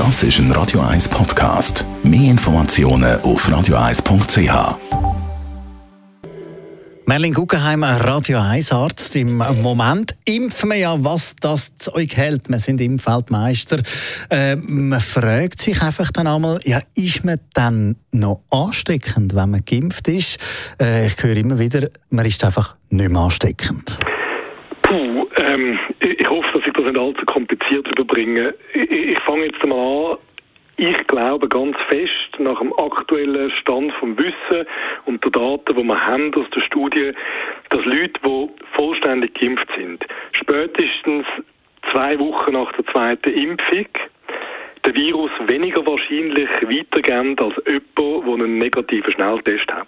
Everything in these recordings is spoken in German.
Das ist ein Radio 1 Podcast. Mehr Informationen auf radio1.ch. Merlin Guggenheim, Radio 1 Arzt. Im Moment impfen wir ja, was das zu euch hält. Wir sind Impfweltmeister. Äh, man fragt sich einfach dann einmal, ja, ist man dann noch ansteckend, wenn man geimpft ist? Äh, ich höre immer wieder, man ist einfach nicht mehr ansteckend. Puh, ähm, ich, hoffe, dass ich das nicht allzu kompliziert überbringe. Ich, ich fange jetzt mal an. Ich glaube ganz fest, nach dem aktuellen Stand vom Wissen und der Daten, die wir haben aus der Studie, dass Leute, die vollständig geimpft sind, spätestens zwei Wochen nach der zweiten Impfung den Virus weniger wahrscheinlich weitergeben als jemand, der einen negativen Schnelltest hat.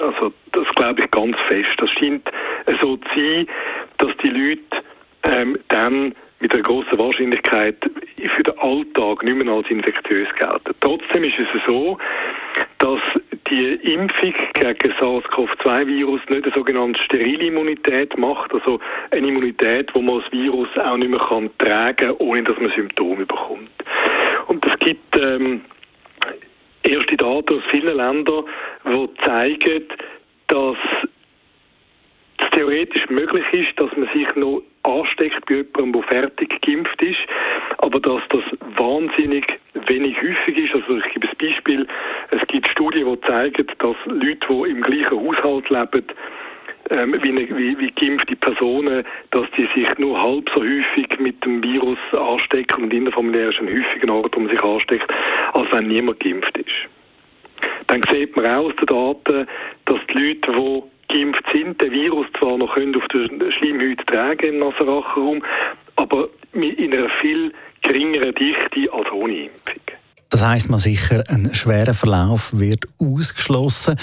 Also das glaube ich ganz fest. Das scheint so zu sein, dass die Leute ähm, dann mit einer großen Wahrscheinlichkeit für den Alltag nicht mehr als infektiös gelten. Trotzdem ist es so, dass die Impfung gegen SARS-CoV-2-Virus nicht eine sogenannte sterile Immunität macht, also eine Immunität, wo man das Virus auch nicht mehr tragen kann, ohne dass man Symptome bekommt. Und es gibt ähm, erste Daten aus vielen Ländern, die zeigen, dass theoretisch möglich ist, dass man sich noch ansteckt bei jemandem, der fertig geimpft ist, aber dass das wahnsinnig wenig häufig ist. Also ich gebe ein Beispiel. Es gibt Studien, die zeigen, dass Leute, die im gleichen Haushalt leben, ähm, wie, eine, wie, wie geimpfte Personen, dass die sich nur halb so häufig mit dem Virus anstecken und innerfamiliär ist ein häufiger Ort, wo man sich ansteckt, als wenn niemand geimpft ist. Dann sieht man auch aus den Daten, dass die Leute, die geimpft sind, den Virus zwar noch können auf der Schleimhaut tragen im Nasenrachenraum, aber in einer viel geringeren Dichte als ohne Impfung. Das heißt mal sicher, ein schwerer Verlauf wird ausgeschlossen.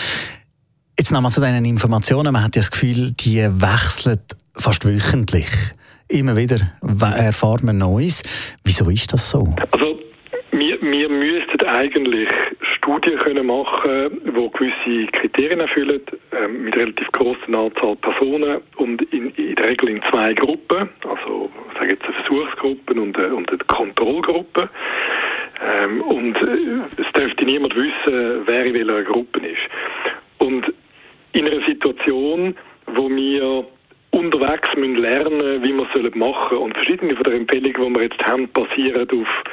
Jetzt nochmal zu diesen Informationen. Man hat ja das Gefühl, die wechseln fast wöchentlich. Immer wieder erfahren wir Neues. Wieso ist das so? Also wir, wir müssten eigentlich Studien können machen die gewisse Kriterien erfüllen, äh, mit relativ großen Anzahl Personen und in, in, der Regel in zwei Gruppen, also sagen jetzt eine und eine, und eine. Ähm, und äh, es dürfte niemand wissen, wer in welcher Gruppe ist. Und in einer Situation, wo wir unterwegs müssen lernen, wie wir es machen sollen. Und verschiedene von den Empfehlungen, die wir jetzt haben, basieren auf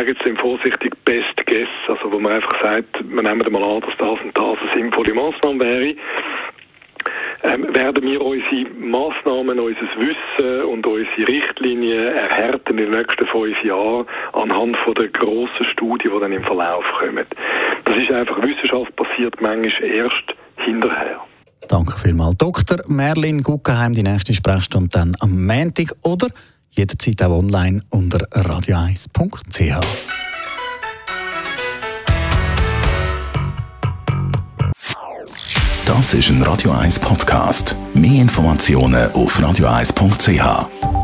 sage jetzt vorsichtig, Best Guess, also wo man einfach sagt, wir nehmen mal an, dass das und das eine sinnvolle Maßnahme wäre, ähm, werden wir unsere Massnahmen, unser Wissen und unsere Richtlinien erhärten in den nächsten fünf Jahren anhand von der grossen Studie, die dann im Verlauf kommen. Das ist einfach, Wissenschaft passiert manchmal erst hinterher. Danke vielmals. Dr. Merlin Guggenheim, die nächste Sprechstunde dann am Montag oder jederzeit auch online unter radio1.ch. Das ist ein Radio 1 Podcast. Mehr Informationen auf radio1.ch.